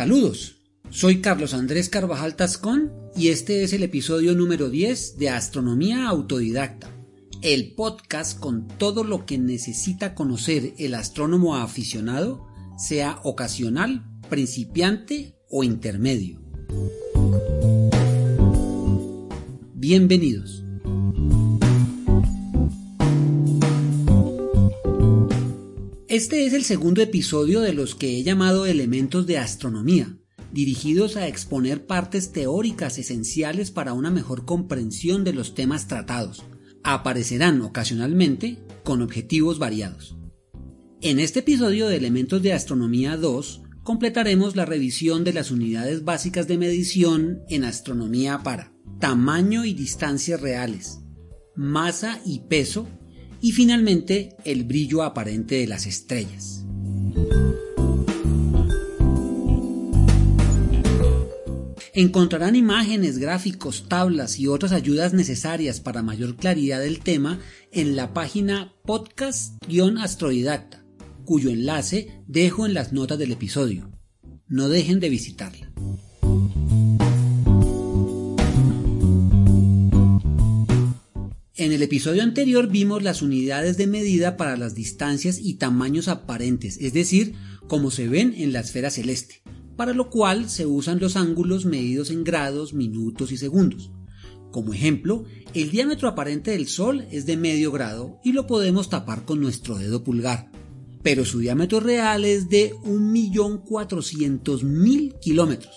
Saludos, soy Carlos Andrés Carvajal Tascón y este es el episodio número 10 de Astronomía Autodidacta, el podcast con todo lo que necesita conocer el astrónomo aficionado, sea ocasional, principiante o intermedio. Bienvenidos. Este es el segundo episodio de los que he llamado elementos de astronomía, dirigidos a exponer partes teóricas esenciales para una mejor comprensión de los temas tratados. Aparecerán ocasionalmente con objetivos variados. En este episodio de Elementos de Astronomía 2 completaremos la revisión de las unidades básicas de medición en astronomía para tamaño y distancias reales, masa y peso y finalmente el brillo aparente de las estrellas. Encontrarán imágenes, gráficos, tablas y otras ayudas necesarias para mayor claridad del tema en la página podcast-astroidacta, cuyo enlace dejo en las notas del episodio. No dejen de visitarla. En el episodio anterior vimos las unidades de medida para las distancias y tamaños aparentes, es decir, como se ven en la esfera celeste, para lo cual se usan los ángulos medidos en grados, minutos y segundos. Como ejemplo, el diámetro aparente del Sol es de medio grado y lo podemos tapar con nuestro dedo pulgar, pero su diámetro real es de 1.400.000 kilómetros.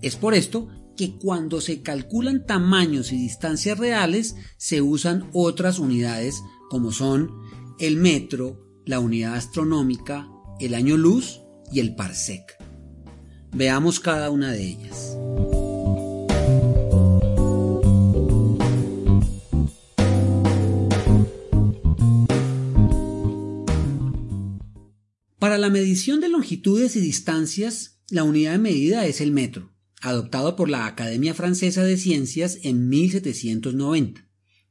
Es por esto que cuando se calculan tamaños y distancias reales se usan otras unidades como son el metro, la unidad astronómica, el año luz y el parsec. Veamos cada una de ellas. Para la medición de longitudes y distancias, la unidad de medida es el metro adoptado por la Academia Francesa de Ciencias en 1790.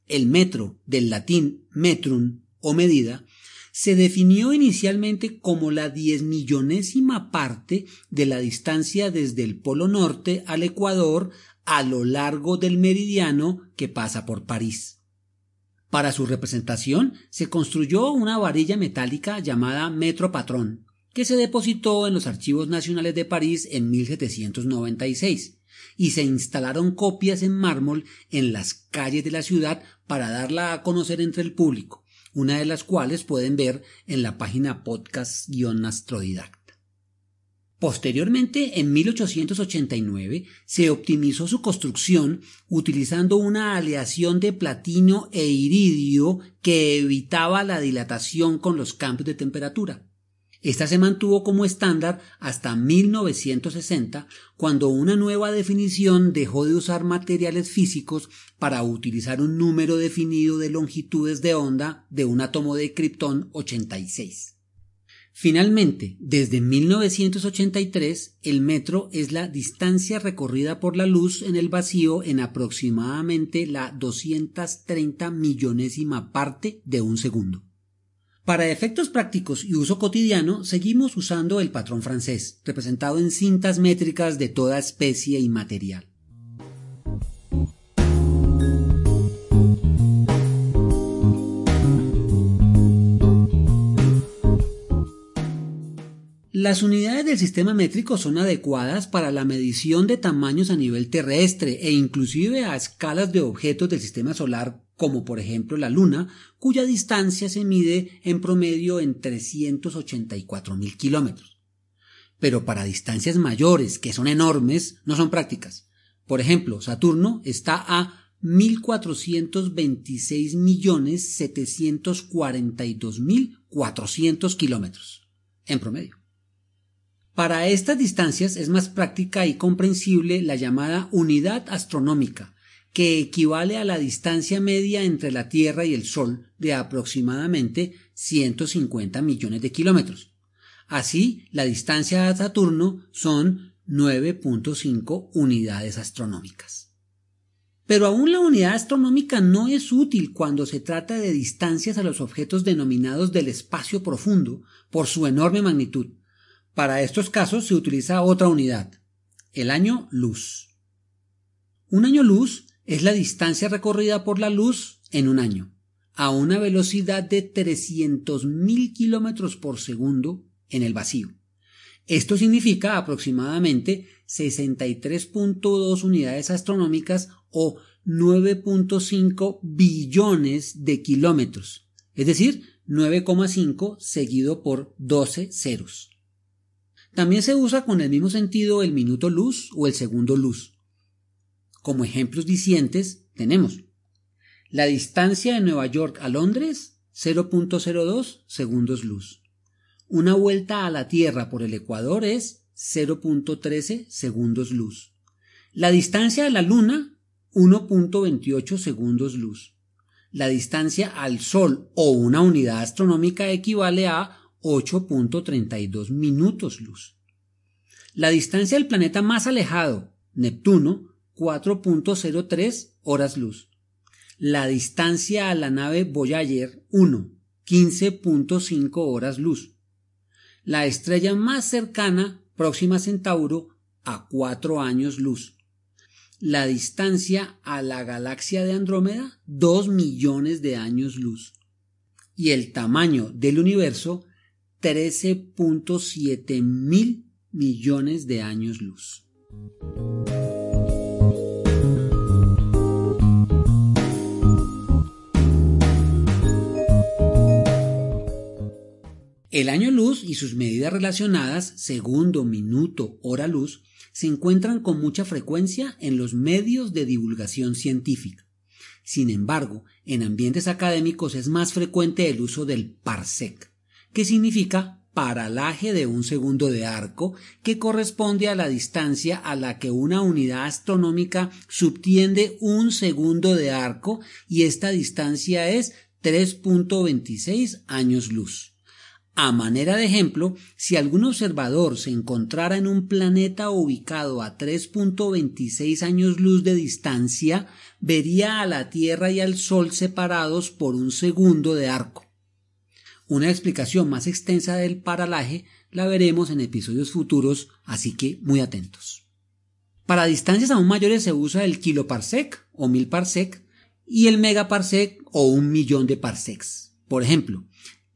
El metro, del latín metrum o medida, se definió inicialmente como la diez millonésima parte de la distancia desde el Polo Norte al Ecuador a lo largo del meridiano que pasa por París. Para su representación se construyó una varilla metálica llamada metro patrón, que se depositó en los Archivos Nacionales de París en 1796 y se instalaron copias en mármol en las calles de la ciudad para darla a conocer entre el público, una de las cuales pueden ver en la página podcast-astrodidacta. Posteriormente, en 1889, se optimizó su construcción utilizando una aleación de platino e iridio que evitaba la dilatación con los cambios de temperatura. Esta se mantuvo como estándar hasta 1960, cuando una nueva definición dejó de usar materiales físicos para utilizar un número definido de longitudes de onda de un átomo de Krypton 86. Finalmente, desde 1983, el metro es la distancia recorrida por la luz en el vacío en aproximadamente la 230 millonésima parte de un segundo. Para efectos prácticos y uso cotidiano, seguimos usando el patrón francés, representado en cintas métricas de toda especie y material. Las unidades del sistema métrico son adecuadas para la medición de tamaños a nivel terrestre e inclusive a escalas de objetos del sistema solar como por ejemplo la Luna, cuya distancia se mide en promedio en 384 mil kilómetros. Pero para distancias mayores, que son enormes, no son prácticas. Por ejemplo, Saturno está a 1.426 millones 742 mil 400 kilómetros en promedio. Para estas distancias es más práctica y comprensible la llamada unidad astronómica, que equivale a la distancia media entre la Tierra y el Sol de aproximadamente 150 millones de kilómetros. Así, la distancia a Saturno son 9.5 unidades astronómicas. Pero aún la unidad astronómica no es útil cuando se trata de distancias a los objetos denominados del espacio profundo por su enorme magnitud, Para estos casos se utiliza otra unidad, el año luz. Un año luz es la distancia recorrida por la luz en un año, a una velocidad de 300.000 kilómetros por segundo en el vacío. Esto significa aproximadamente 63.2 unidades astronómicas o 9.5 billones de kilómetros, es decir, 9,5 seguido por 12 ceros. También se usa con el mismo sentido el minuto luz o el segundo luz. Como ejemplos dicientes tenemos la distancia de Nueva York a Londres 0.02 segundos luz. Una vuelta a la Tierra por el Ecuador es 0.13 segundos luz. La distancia a la Luna 1.28 segundos luz. La distancia al Sol o una unidad astronómica equivale a 8.32 minutos luz. La distancia del planeta más alejado, Neptuno, 4.03 horas luz. La distancia a la nave Voyager 1, 15.5 horas luz. La estrella más cercana, Próxima Centauro, a 4 años luz. La distancia a la galaxia de Andrómeda, 2 millones de años luz. Y el tamaño del universo, 13.7 mil millones de años luz. El año luz y sus medidas relacionadas, segundo, minuto, hora luz, se encuentran con mucha frecuencia en los medios de divulgación científica. Sin embargo, en ambientes académicos es más frecuente el uso del parsec, que significa paralaje de un segundo de arco, que corresponde a la distancia a la que una unidad astronómica subtiende un segundo de arco y esta distancia es 3.26 años luz. A manera de ejemplo, si algún observador se encontrara en un planeta ubicado a 3.26 años luz de distancia, vería a la Tierra y al Sol separados por un segundo de arco. Una explicación más extensa del paralaje la veremos en episodios futuros, así que muy atentos. Para distancias aún mayores se usa el kiloparsec o mil parsec y el megaparsec o un millón de parsecs. Por ejemplo,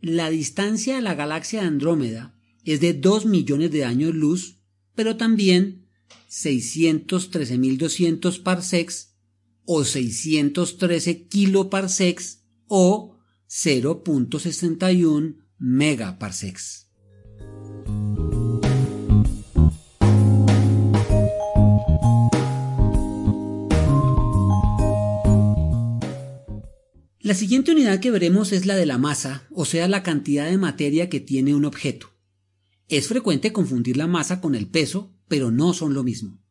la distancia a la galaxia de Andrómeda es de 2 millones de años luz, pero también 613.200 parsecs o 613 kiloparsecs o 0.61 megaparsecs. La siguiente unidad que veremos es la de la masa, o sea, la cantidad de materia que tiene un objeto. Es frecuente confundir la masa con el peso, pero no son lo mismo.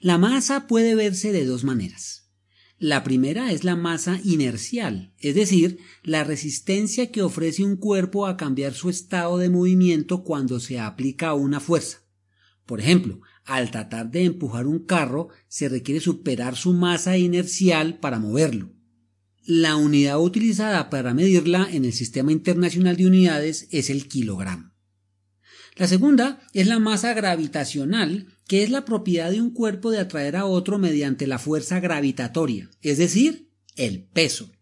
La masa puede verse de dos maneras. La primera es la masa inercial, es decir, la resistencia que ofrece un cuerpo a cambiar su estado de movimiento cuando se aplica una fuerza. Por ejemplo, al tratar de empujar un carro se requiere superar su masa inercial para moverlo. La unidad utilizada para medirla en el Sistema Internacional de Unidades es el kilogramo. La segunda es la masa gravitacional, que es la propiedad de un cuerpo de atraer a otro mediante la fuerza gravitatoria, es decir, el peso.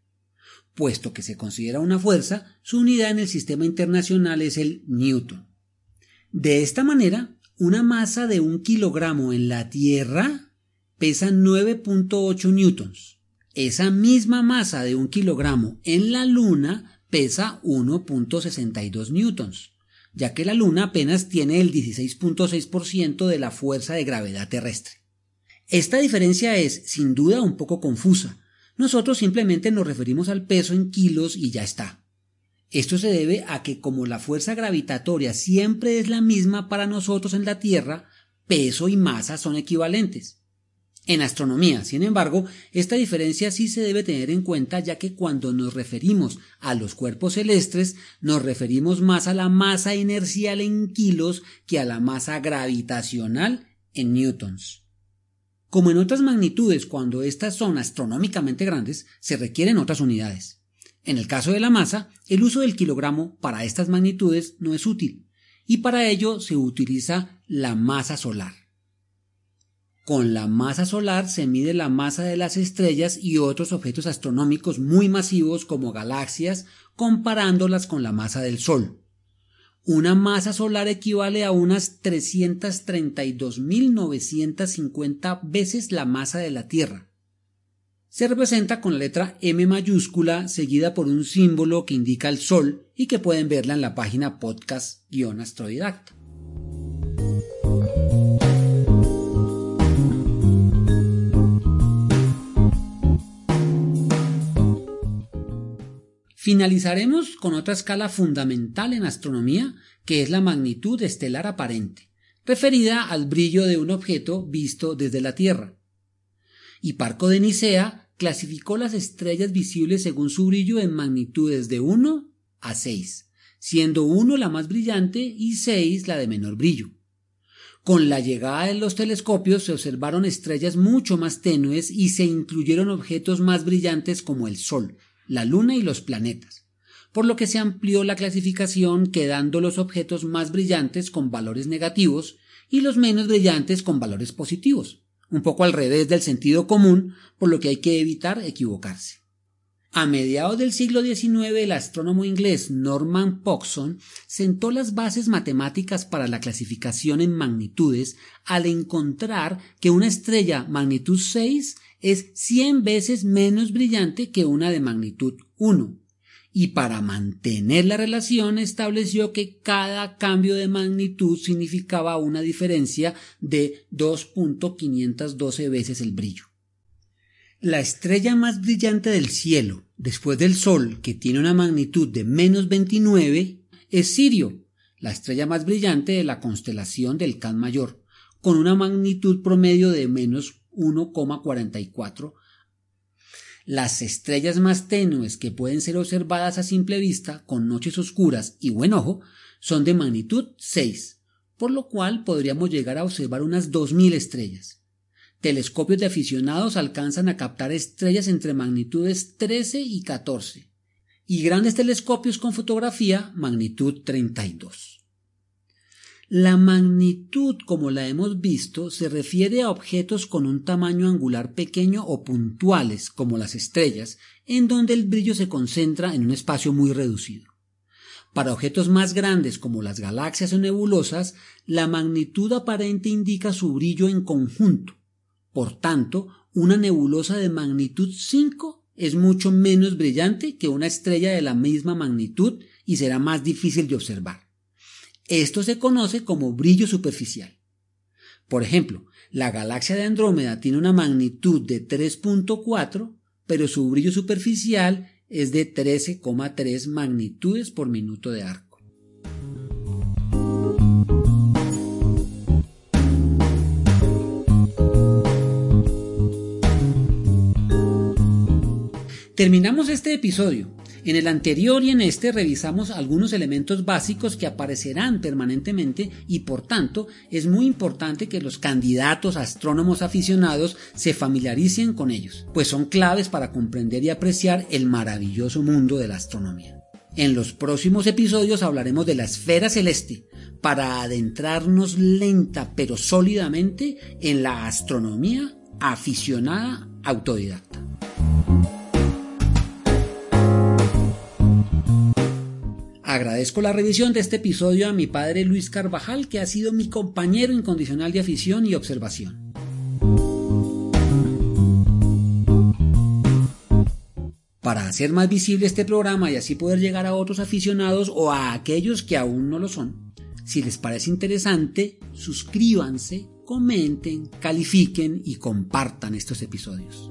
Puesto que se considera una fuerza, su unidad en el sistema internacional es el newton. De esta manera, una masa de un kilogramo en la Tierra pesa 9.8 newtons. Esa misma masa de un kilogramo en la Luna pesa 1.62 newtons ya que la Luna apenas tiene el 16.6% de la fuerza de gravedad terrestre. Esta diferencia es, sin duda, un poco confusa. Nosotros simplemente nos referimos al peso en kilos y ya está. Esto se debe a que como la fuerza gravitatoria siempre es la misma para nosotros en la Tierra, peso y masa son equivalentes. En astronomía, sin embargo, esta diferencia sí se debe tener en cuenta ya que cuando nos referimos a los cuerpos celestres nos referimos más a la masa inercial en kilos que a la masa gravitacional en newtons. Como en otras magnitudes, cuando estas son astronómicamente grandes, se requieren otras unidades. En el caso de la masa, el uso del kilogramo para estas magnitudes no es útil. y para ello se utiliza la masa solar. Con la masa solar se mide la masa de las estrellas y otros objetos astronómicos muy masivos como galaxias, comparándolas con la masa del Sol. Una masa solar equivale a unas 332.950 veces la masa de la Tierra. Se representa con la letra M mayúscula seguida por un símbolo que indica el Sol y que pueden verla en la página podcast-astrodidacta. Finalizaremos con otra escala fundamental en astronomía, que es la magnitud estelar aparente, referida al brillo de un objeto visto desde la Tierra. Parco de Nicea clasificó las estrellas visibles según su brillo en magnitudes de 1 a 6, siendo 1 la más brillante y 6 la de menor brillo. Con la llegada de los telescopios se observaron estrellas mucho más tenues y se incluyeron objetos más brillantes como el Sol, la Luna y los planetas, por lo que se amplió la clasificación quedando los objetos más brillantes con valores negativos y los menos brillantes con valores positivos, un poco al revés del sentido común, por lo que hay que evitar equivocarse. A mediados del siglo XIX, el astrónomo inglés Norman Pogson sentó las bases matemáticas para la clasificación en magnitudes al encontrar que una estrella magnitud 6 es 100 veces menos brillante que una de magnitud 1. Y para mantener la relación estableció que cada cambio de magnitud significaba una diferencia de 2.512 veces el brillo. La estrella más brillante del cielo, después del Sol, que tiene una magnitud de menos 29, es Sirio, la estrella más brillante de la constelación del Can Mayor, con una magnitud promedio de menos 1,44. Las estrellas más tenues que pueden ser observadas a simple vista con noches oscuras y buen ojo son de magnitud 6, por lo cual podríamos llegar a observar unas 2.000 estrellas. Telescopios de aficionados alcanzan a captar estrellas entre magnitudes 13 y 14, y grandes telescopios con fotografía magnitud 32. La magnitud, como la hemos visto, se refiere a objetos con un tamaño angular pequeño o puntuales, como las estrellas, en donde el brillo se concentra en un espacio muy reducido. Para objetos más grandes como las galaxias o nebulosas, la magnitud aparente indica su brillo en conjunto. Por tanto, una nebulosa de magnitud 5 es mucho menos brillante que una estrella de la misma magnitud y será más difícil de observar. Esto se conoce como brillo superficial. Por ejemplo, la galaxia de Andrómeda tiene una magnitud de 3.4, pero su brillo superficial es de 13,3 magnitudes por minuto de arco. Terminamos este episodio en el anterior y en este revisamos algunos elementos básicos que aparecerán permanentemente y por tanto es muy importante que los candidatos astrónomos aficionados se familiaricen con ellos, pues son claves para comprender y apreciar el maravilloso mundo de la astronomía. En los próximos episodios hablaremos de la esfera celeste, para adentrarnos lenta pero sólidamente en la astronomía aficionada autodidacta. Agradezco la revisión de este episodio a mi padre Luis Carvajal, que ha sido mi compañero incondicional de afición y observación. Para hacer más visible este programa y así poder llegar a otros aficionados o a aquellos que aún no lo son, si les parece interesante, suscríbanse, comenten, califiquen y compartan estos episodios.